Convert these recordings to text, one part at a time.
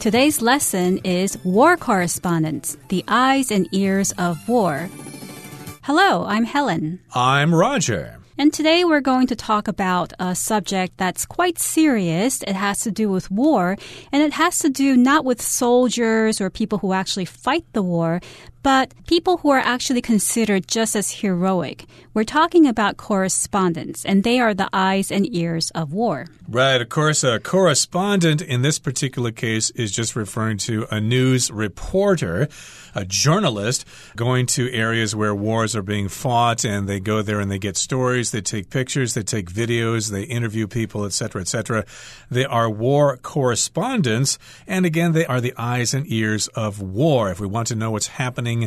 Today's lesson is War Correspondence The Eyes and Ears of War. Hello, I'm Helen. I'm Roger. And today we're going to talk about a subject that's quite serious. It has to do with war, and it has to do not with soldiers or people who actually fight the war, but people who are actually considered just as heroic. We're talking about correspondents, and they are the eyes and ears of war. Right. Of course, a correspondent in this particular case is just referring to a news reporter, a journalist going to areas where wars are being fought, and they go there and they get stories, they take pictures, they take videos, they interview people, etc., etc. They are war correspondents, and again, they are the eyes and ears of war. If we want to know what's happening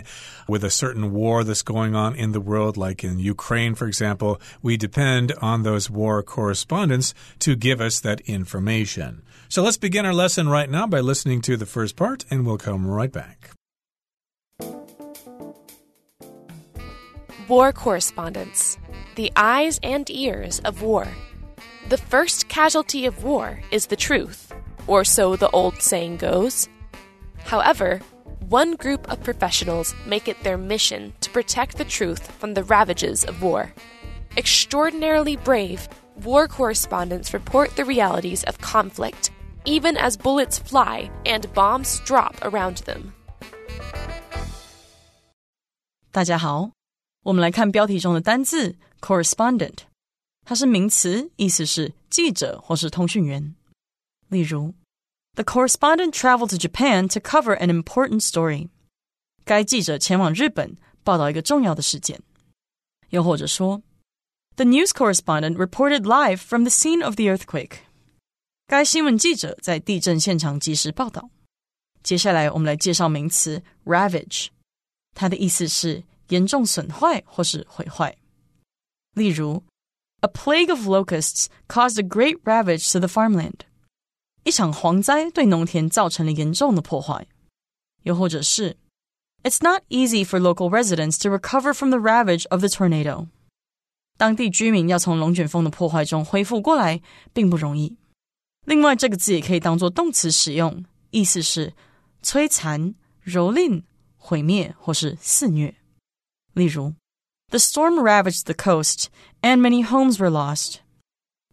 with a certain war that's going on in the world, like in Ukraine, for example, we depend on those war correspondents to give us that information. So let's begin our lesson right now by listening to the first part, and we'll come right back. War correspondents, the eyes and ears of war. The first casualty of war is the truth, or so the old saying goes. However, one group of professionals make it their mission to protect the truth from the ravages of war. Extraordinarily brave, war correspondents report the realities of conflict, even as bullets fly and bombs drop around them. 大家好，我们来看标题中的单字 correspondent，它是名词，意思是记者或是通讯员。例如 the correspondent traveled to Japan to cover an important story. 该记者前往日本报道一个重要的事件。又或者说，The news correspondent reported live from the scene of the earthquake. 该新闻记者在地震现场及时报道。接下来，我们来介绍名词 ravage，它的意思是严重损坏或是毁坏。例如，A plague of locusts caused a great ravage to the farmland. 一场蝗灾对农田造成了严重的破坏，又或者是 It's not easy for local residents to recover from the ravage of the tornado。当地居民要从龙卷风的破坏中恢复过来，并不容易。另外，这个字也可以当做动词使用，意思是摧残、蹂躏、毁灭或是肆虐。例如，The storm ravaged the coast, and many homes were lost。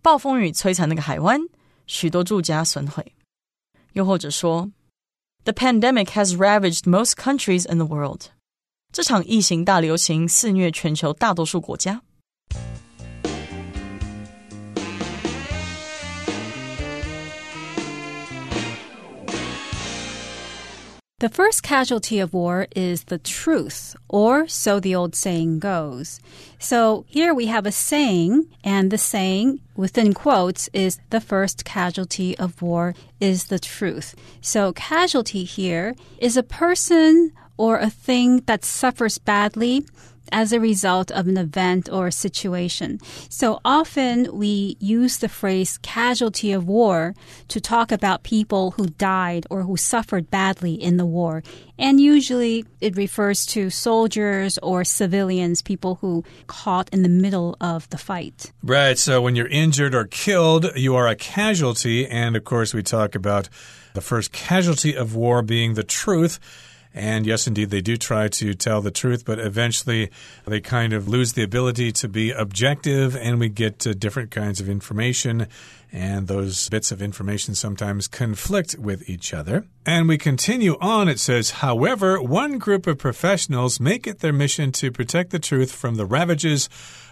暴风雨摧残那个海湾。许多住家损毁。又或者说，The pandemic has ravaged most countries in the world。这场疫情大流行肆虐全球大多数国家。 The first casualty of war is the truth, or so the old saying goes. So here we have a saying, and the saying within quotes is the first casualty of war is the truth. So casualty here is a person or a thing that suffers badly as a result of an event or situation. So often we use the phrase casualty of war to talk about people who died or who suffered badly in the war. And usually it refers to soldiers or civilians, people who caught in the middle of the fight. Right. So when you're injured or killed, you are a casualty. And of course, we talk about the first casualty of war being the truth. And yes, indeed, they do try to tell the truth, but eventually they kind of lose the ability to be objective, and we get uh, different kinds of information. And those bits of information sometimes conflict with each other. And we continue on. It says, however, one group of professionals make it their mission to protect the truth from the ravages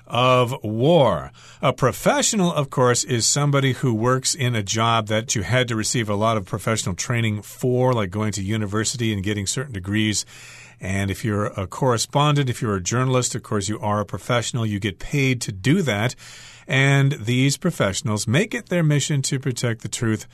of war. A professional, of course, is somebody who works in a job that you had to receive a lot of professional training for, like going to university and getting certain degrees. And if you're a correspondent, if you're a journalist, of course, you are a professional. You get paid to do that. And these professionals make it their mission to protect the truth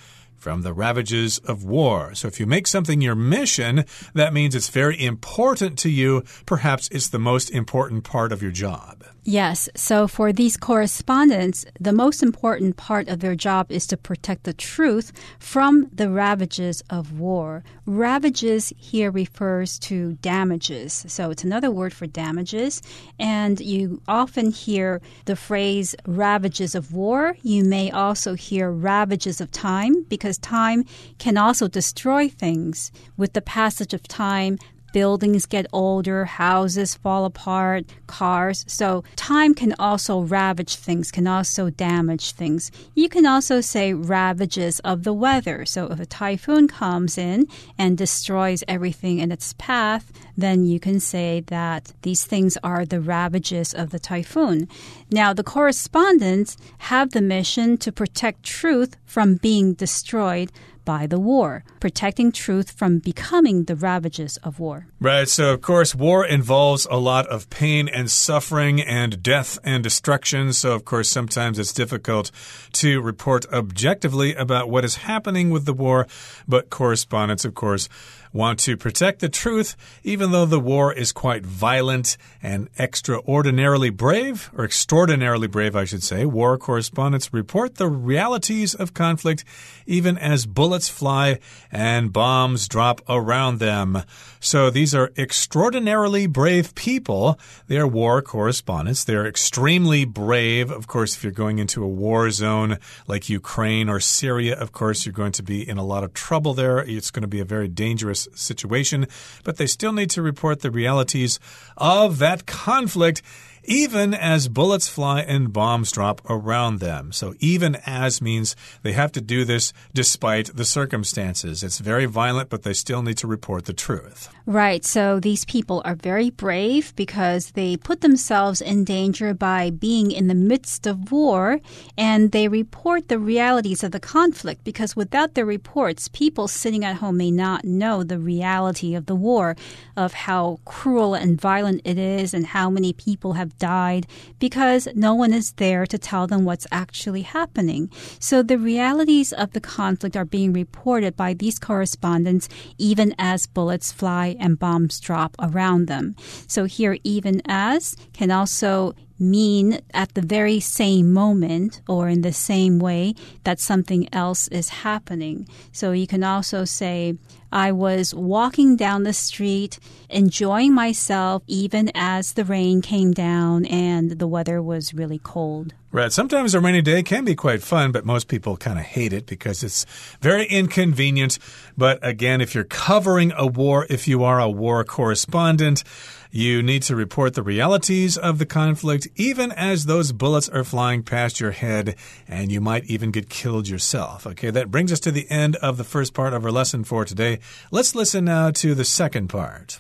from the ravages of war. So if you make something your mission, that means it's very important to you. Perhaps it's the most important part of your job. Yes. So for these correspondents, the most important part of their job is to protect the truth from the ravages of war. Ravages here refers to damages. So it's another word for damages. And you often hear the phrase ravages of war. You may also hear ravages of time because time can also destroy things. With the passage of time, buildings get older, houses fall apart, cars. So time can also ravage things, can also damage things. You can also say ravages of the weather. So if a typhoon comes in and destroys everything in its path, then you can say that these things are the ravages of the typhoon. Now, the correspondents have the mission to protect truth from being destroyed by the war, protecting truth from becoming the ravages of war. Right. So, of course, war involves a lot of pain and suffering and death and destruction. So, of course, sometimes it's difficult to report objectively about what is happening with the war. But correspondents, of course, want to protect the truth, even though the war is quite violent and extraordinarily brave, or extraordinarily brave, I should say. War correspondents report the realities of conflict, even as bullets fly and bombs drop around them. So these are extraordinarily brave people. They are war correspondents. They're extremely brave. Of course, if you're going into a war zone like Ukraine or Syria, of course, you're going to be in a lot of trouble there. It's going to be a very dangerous situation, but they still need to report the realities of that conflict even as bullets fly and bombs drop around them. So, even as means they have to do this despite the circumstances. It's very violent, but they still need to report the truth. Right. So, these people are very brave because they put themselves in danger by being in the midst of war and they report the realities of the conflict because without their reports, people sitting at home may not know the reality of the war, of how cruel and violent it is, and how many people have died because no one is there to tell them what's actually happening. So the realities of the conflict are being reported by these correspondents even as bullets fly and bombs drop around them. So here, even as can also mean at the very same moment or in the same way that something else is happening. So you can also say, I was walking down the street, enjoying myself, even as the rain came down and the weather was really cold. Right. Sometimes a rainy day can be quite fun, but most people kind of hate it because it's very inconvenient. But again, if you're covering a war, if you are a war correspondent, you need to report the realities of the conflict, even as those bullets are flying past your head, and you might even get killed yourself. Okay, that brings us to the end of the first part of our lesson for today. Let's listen now to the second part.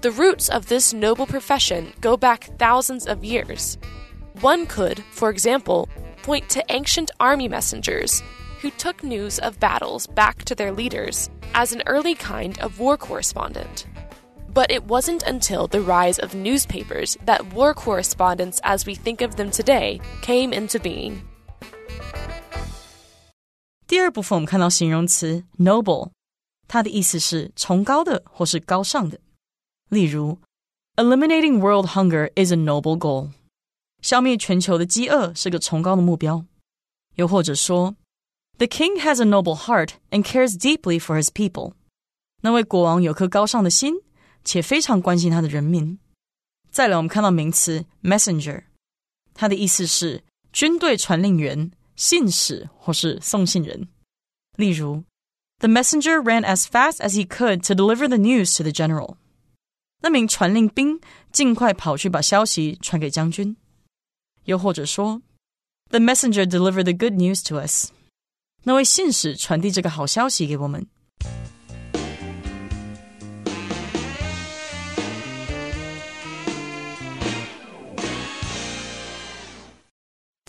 The roots of this noble profession go back thousands of years. One could, for example, point to ancient army messengers who took news of battles back to their leaders as an early kind of war correspondent. But it wasn't until the rise of newspapers that war correspondents as we think of them today came into being. 第二部分我们看到形容词 noble，它的意思是崇高的或是高尚的。例如，Eliminating world hunger is a noble goal，消灭全球的饥饿是个崇高的目标。又或者说 the king has a noble heart and cares deeply for his people. 那位国王有颗高尚的心，且非常关心他的人民。再来，我们看到名词 messenger，它的意思是军队传令员、信使或是送信人。例如，The messenger ran as fast as he could to deliver the news to the general。那名传令兵尽快跑去把消息传给将军。又或者说，The messenger delivered the good news to us。 那位信使传递这个好消息给我们。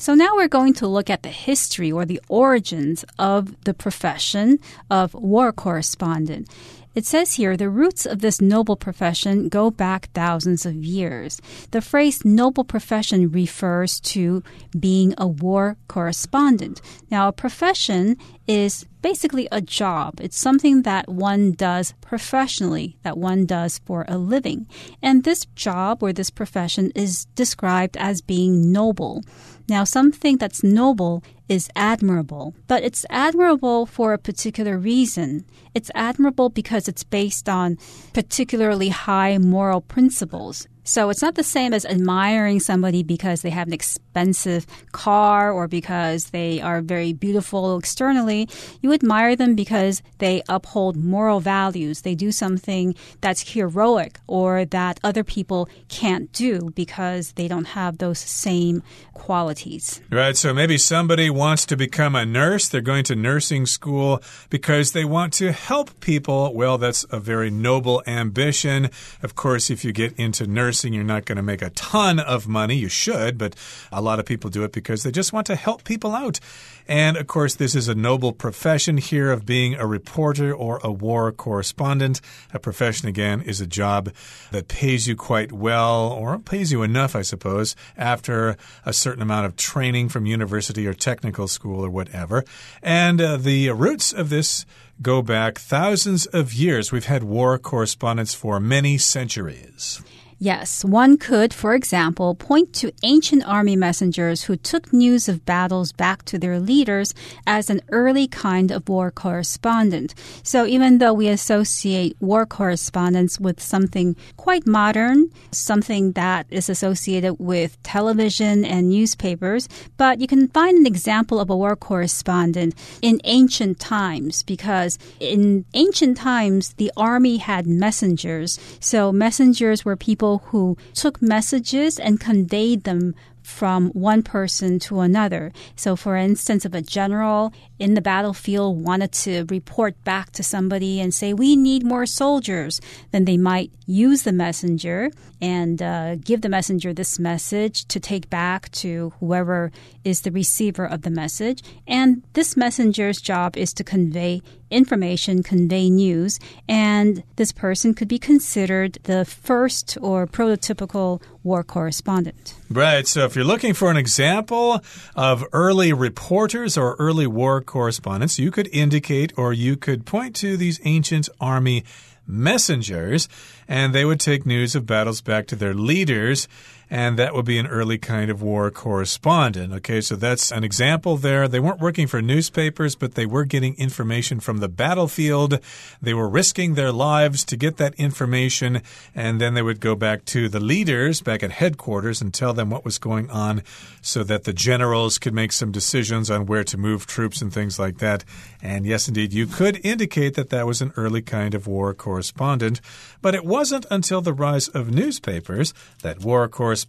So now we're going to look at the history or the origins of the profession of war correspondent. It says here the roots of this noble profession go back thousands of years. The phrase noble profession refers to being a war correspondent. Now, a profession is basically a job. It's something that one does professionally, that one does for a living. And this job or this profession is described as being noble. Now, something that's noble is admirable, but it's admirable for a particular reason. It's admirable because it's based on particularly high moral principles. So it's not the same as admiring somebody because they have an expensive car or because they are very beautiful externally. You admire them because they uphold moral values. They do something that's heroic or that other people can't do because they don't have those same qualities. Right. So maybe somebody wants to become a nurse. They're going to nursing school because they want to help people. Well, that's a very noble ambition. Of course, if you get into nursing, you're not going to make a ton of money. You should, but a lot of people do it because they just want to help people out. And of course, this is a noble profession here of being a reporter or a war correspondent. A profession, again, is a job that pays you quite well, or pays you enough, I suppose, after a certain amount of training from university or technical school or whatever. And uh, the roots of this go back thousands of years. We've had war correspondents for many centuries. Yes, one could, for example, point to ancient army messengers who took news of battles back to their leaders as an early kind of war correspondent. So even though we associate war correspondence with something quite modern, something that is associated with television and newspapers, but you can find an example of a war correspondent in ancient times because in ancient times the army had messengers. So messengers were people people who took messages and conveyed them from one person to another. So, for instance, if a general in the battlefield wanted to report back to somebody and say, We need more soldiers, then they might use the messenger and uh, give the messenger this message to take back to whoever is the receiver of the message. And this messenger's job is to convey information, convey news, and this person could be considered the first or prototypical war correspondent. Right. So if you're looking for an example of early reporters or early war correspondents, you could indicate or you could point to these ancient army messengers, and they would take news of battles back to their leaders and that would be an early kind of war correspondent. Okay, so that's an example there. They weren't working for newspapers, but they were getting information from the battlefield. They were risking their lives to get that information, and then they would go back to the leaders back at headquarters and tell them what was going on so that the generals could make some decisions on where to move troops and things like that. And yes, indeed, you could indicate that that was an early kind of war correspondent, but it wasn't until the rise of newspapers that war correspondents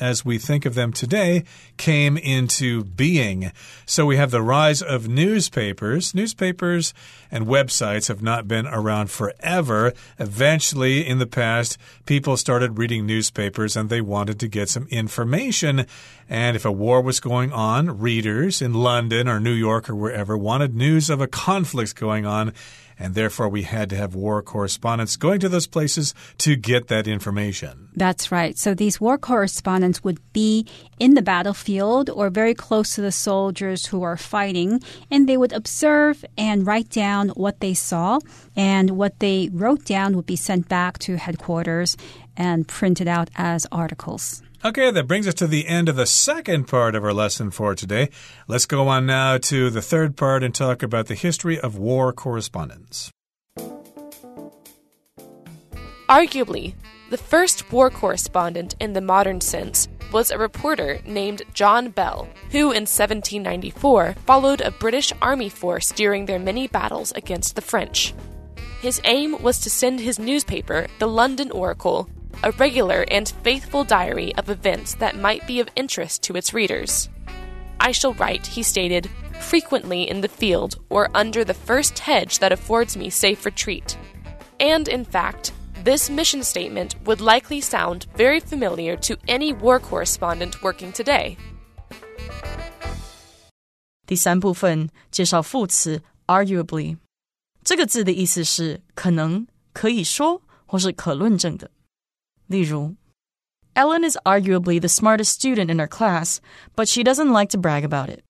as we think of them today came into being. So we have the rise of newspapers. Newspapers and websites have not been around forever. Eventually, in the past, people started reading newspapers and they wanted to get some information. And if a war was going on, readers in London or New York or wherever wanted news of a conflict going on and therefore we had to have war correspondents going to those places to get that information. That's right. So these war correspondents would be in the battlefield or very close to the soldiers who are fighting, and they would observe and write down what they saw, and what they wrote down would be sent back to headquarters and printed out as articles. Okay, that brings us to the end of the second part of our lesson for today. Let's go on now to the third part and talk about the history of war correspondence. Arguably, the first war correspondent in the modern sense was a reporter named John Bell, who in 1794 followed a British army force during their many battles against the French. His aim was to send his newspaper, the London Oracle, a regular and faithful diary of events that might be of interest to its readers. I shall write, he stated, frequently in the field or under the first hedge that affords me safe retreat. And in fact, this mission statement would likely sound very familiar to any war correspondent working today. 第三部分介绍副词 arguably。 这个字的意思是可能、可以说或是可论证的。 例如，Ellen is arguably the smartest student in her class, but she doesn't like to brag about it.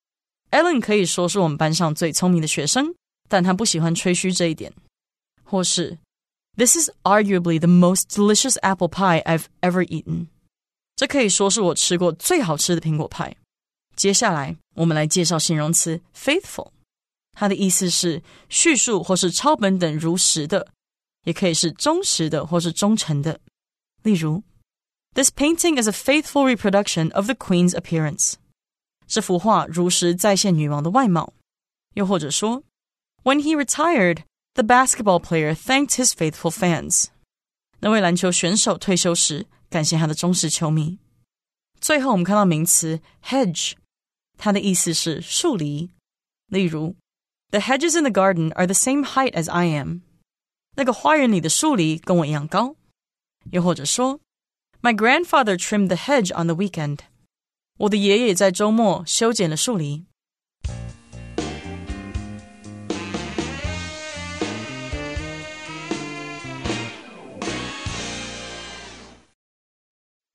Ellen 可以说是我们班上最聪明的学生，但她不喜欢吹嘘这一点。或是，This is arguably the most delicious apple pie I've ever eaten. 这可以说是我吃过最好吃的苹果派。接下来，我们来介绍形容词 faithful。它的意思是叙述或是抄本等如实的，也可以是忠实的或是忠诚的。 例如，This painting is a faithful reproduction of the Queen's appearance。这幅画如实再现女王的外貌。又或者说，When he retired, the basketball player thanked his faithful fans。那位篮球选手退休时，感谢他的忠实球迷。最后，我们看到名词 hedge，它的意思是树篱。例如 the hedges in the garden are the same height as I am. 那个花园里的树篱跟我一样高。 又或者说，My grandfather trimmed the hedge on the weekend. 我的爷爷在周末修剪了树篱。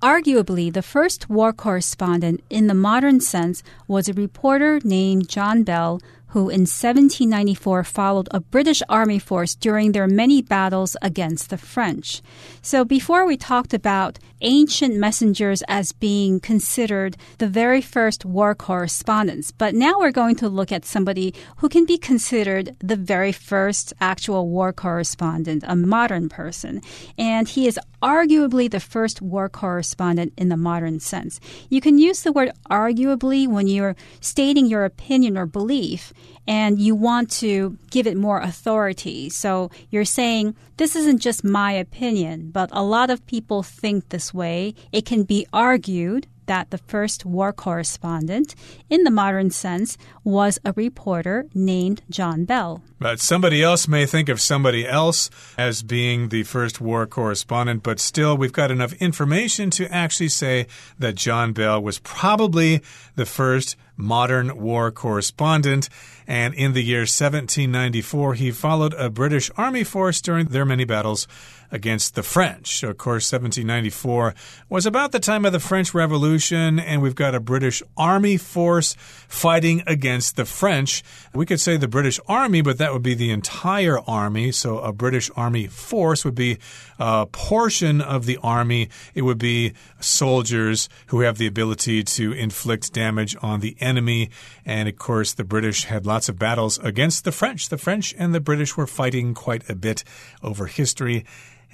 Arguably, the first war correspondent in the modern sense was a reporter named John Bell who in 1794 followed a British army force during their many battles against the French. So before we talked about ancient messengers as being considered the very first war correspondents, but now we're going to look at somebody who can be considered the very first actual war correspondent, a modern person. And he is arguably the first war correspondent in the modern sense. You can use the word arguably when you're stating your opinion or belief and you want to give it more authority. So you're saying, this isn't just my opinion, but a lot of people think this way. It can be argued that the first war correspondent, in the modern sense, was a reporter named John Bell. But somebody else may think of somebody else as being the first war correspondent, but still, we've got enough information to actually say that John Bell was probably the first modern war correspondent. And in the year 1794, he followed a British army force during their many battles against the French. Of course, 1794 was about the time of the French Revolution, and we've got a British army force fighting against the French. We could say the British army, but that would be the entire army. So a British army force would be a portion of the army. It would be soldiers who have the ability to inflict damage on the enemy. And of course, the British had lots of battles against the French. The French and the British were fighting quite a bit over history.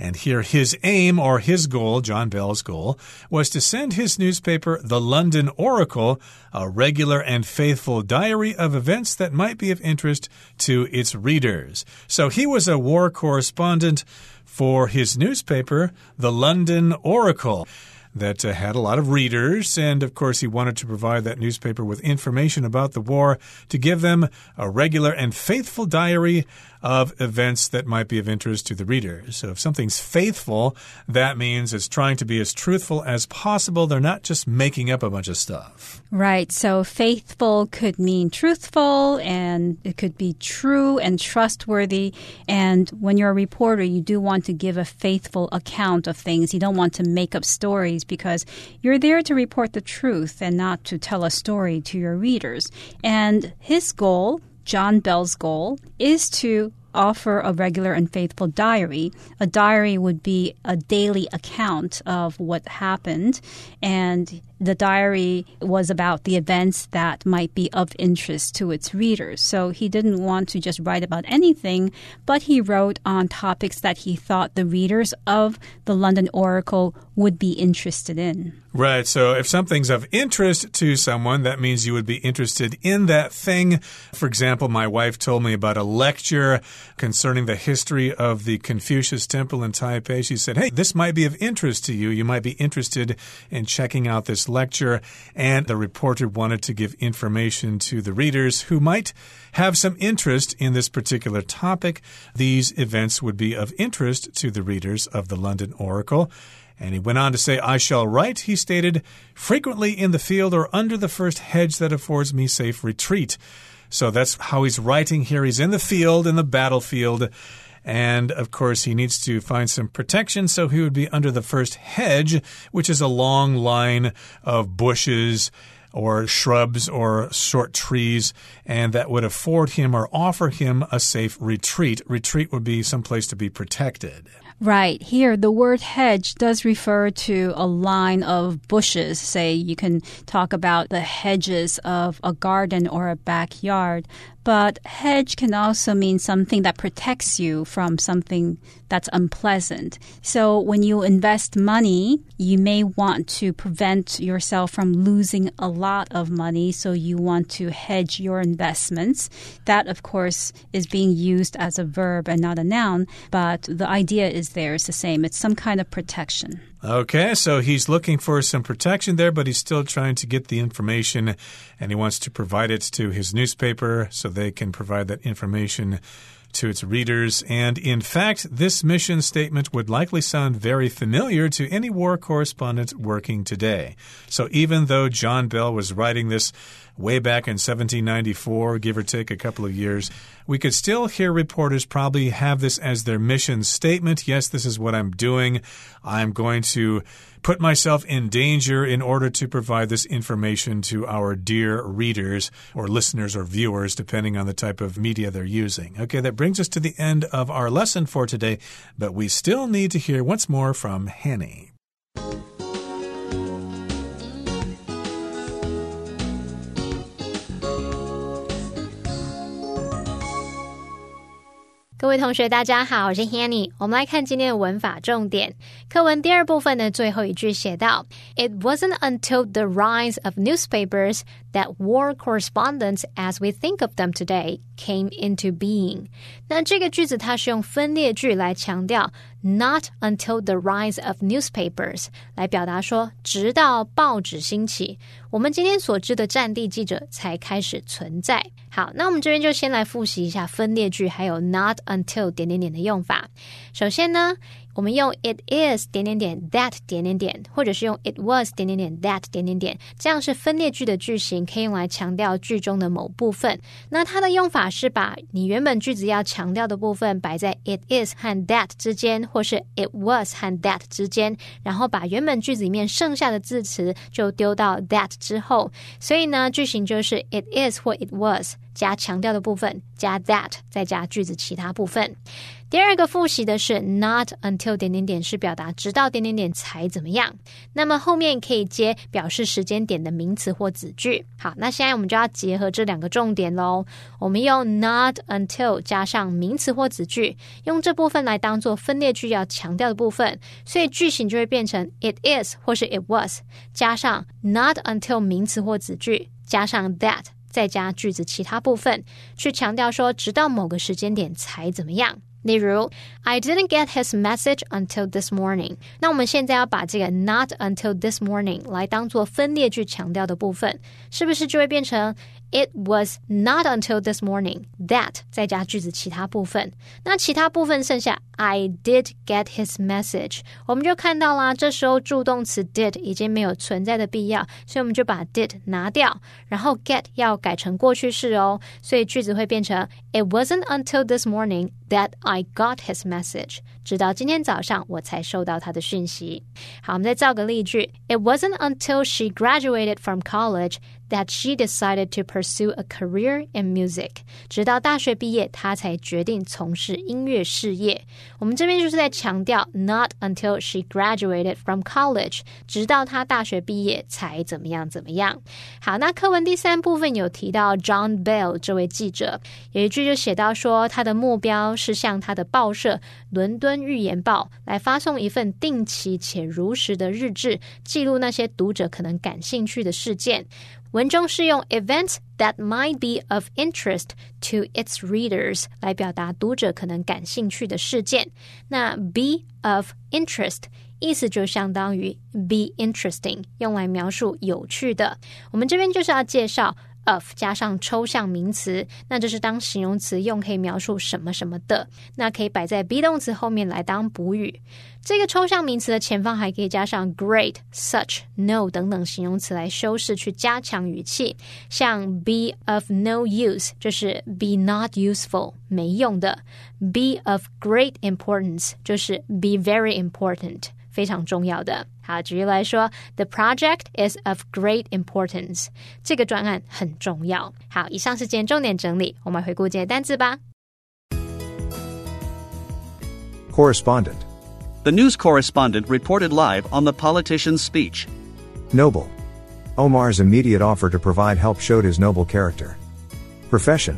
And here, his aim or his goal, John Bell's goal, was to send his newspaper, the London Oracle, a regular and faithful diary of events that might be of interest to its readers. So he was a war correspondent for his newspaper, the London Oracle that uh, had a lot of readers. And of course, he wanted to provide that newspaper with information about the war to give them a regular and faithful diary of events that might be of interest to the readers. So if something's faithful, that means it's trying to be as truthful as possible. They're not just making up a bunch of stuff. Right. So faithful could mean truthful and it could be true and trustworthy. And when you're a reporter, you do want to give a faithful account of things. You don't want to make up stories because you're there to report the truth and not to tell a story to your readers. And his goal John Bell's goal is to offer a regular and faithful diary. A diary would be a daily account of what happened, and the diary was about the events that might be of interest to its readers. So he didn't want to just write about anything, but he wrote on topics that he thought the readers of the London Oracle would be interested in. Right. So if something's of interest to someone, that means you would be interested in that thing. For example, my wife told me about a lecture concerning the history of the Confucius Temple in Taipei. She said, Hey, this might be of interest to you. You might be interested in checking out this lecture. And the reporter wanted to give information to the readers who might have some interest in this particular topic. These events would be of interest to the readers of the London Oracle. And he went on to say, I shall write, he stated, frequently in the field or under the first hedge that affords me safe retreat. So that's how he's writing here. He's in the field, in the battlefield. And of course, he needs to find some protection, so he would be under the first hedge, which is a long line of bushes or shrubs or short trees, and that would afford him or offer him a safe retreat. Retreat would be some place to be protected. Right. Here, the word hedge does refer to a line of bushes. Say, you can talk about the hedges of a garden or a backyard. But hedge can also mean something that protects you from something that's unpleasant. So when you invest money, you may want to prevent yourself from losing a lot of money. So you want to hedge your investments. That, of course, is being used as a verb and not a noun. But the idea is there is the same. It's some kind of protection. Okay, so he's looking for some protection there, but he's still trying to get the information and he wants to provide it to his newspaper so they can provide that information to its readers. And in fact, this mission statement would likely sound very familiar to any war correspondent working today. So even though John Bell was writing this way back in 1794, give or take a couple of years, we could still hear reporters probably have this as their mission statement. Yes, this is what I'm doing. I'm going to put myself in danger in order to provide this information to our dear readers or listeners or viewers, depending on the type of media they're using. Okay, that brings us to the end of our lesson for today, but we still need to hear once more from Hanny. 各位同学，大家好，我是 Hanny。我们来看今天的文法重点。课文第二部分的最后一句写到：“It wasn't until the rise of newspapers that war correspondence, as we think of them today, came into being。”那这个句子它是用分裂句来强调。Not until the rise of newspapers 来表达说，直到报纸兴起，我们今天所知的战地记者才开始存在。好，那我们这边就先来复习一下分裂句还有 not until 点点点的用法。首先呢。 我们用 it is 点点点 that 点点点，或者是用 it was 点点点 that 点点点，这样是分裂句的句型，可以用来强调句中的某部分。那它的用法是把你原本句子要强调的部分摆在 it is 和 that 之间，或是 it was 和 that 之间，然后把原本句子里面剩下的字词就丢到 that 之后。所以呢，句型就是 it is 或 it was 加强调的部分，加 that 再加句子其他部分。第二个复习的是 not until 点点点，是表达直到点点点才怎么样。那么后面可以接表示时间点的名词或子句。好，那现在我们就要结合这两个重点喽。我们用 not until 加上名词或子句，用这部分来当做分裂句要强调的部分，所以句型就会变成 it is 或是 it was 加上 not until 名词或子句，加上 that 再加句子其他部分，去强调说直到某个时间点才怎么样。例如，I didn't get his message until this morning。那我们现在要把这个 not until this morning 来当做分裂句强调的部分，是不是就会变成 It was not until this morning that 再加句子其他部分，那其他部分剩下 I did get his message，我们就看到啦。这时候助动词 did 已经没有存在的必要，所以我们就把 did 拿掉，然后 get 要改成过去式哦，所以句子会变成 It wasn't until this morning that I got his message，直到今天早上我才收到他的讯息。好，我们再造个例句：It wasn't until she graduated from college that she decided to pursue a career in music。直到大学毕业，她才决定从事音乐事业。我们这边就是在强调，not until she graduated from college，直到她大学毕业才怎么样怎么样。好，那课文第三部分有提到 John Bell 这位记者，有一句就写到说，他的目标是向他的报社《伦敦预言报》来发送一份定期且如实的日志，记录那些读者可能感兴趣的事件。文中是用 events that might be of interest to its readers 来表达读者可能感兴趣的事件。那 be of interest 意思就相当于 be interesting，用来描述有趣的。我们这边就是要介绍 of 加上抽象名词，那就是当形容词用，可以描述什么什么的，那可以摆在 be 动词后面来当补语。这个抽象名词的前方还可以加上 great、such、no 等等形容词来修饰，去加强语气。像 be of no use 就是 be not useful 没用的；be of great importance 就是 be very important 非常重要的。好，举例来说，The project is of great importance。这个专案很重要。好，以上是今天重点整理，我们回顾今天单词吧。 Correspondent. The news correspondent reported live on the politician's speech. Noble. Omar's immediate offer to provide help showed his noble character. Profession.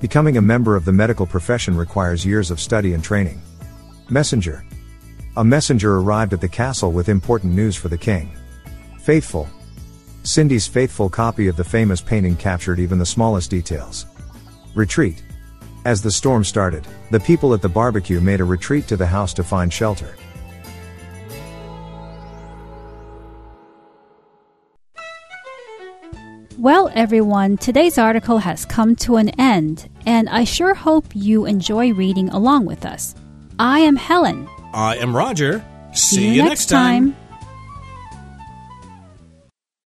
Becoming a member of the medical profession requires years of study and training. Messenger. A messenger arrived at the castle with important news for the king. Faithful. Cindy's faithful copy of the famous painting captured even the smallest details. Retreat. As the storm started, the people at the barbecue made a retreat to the house to find shelter. Well, everyone, today's article has come to an end, and I sure hope you enjoy reading along with us. I am Helen. I am Roger. See, you next time.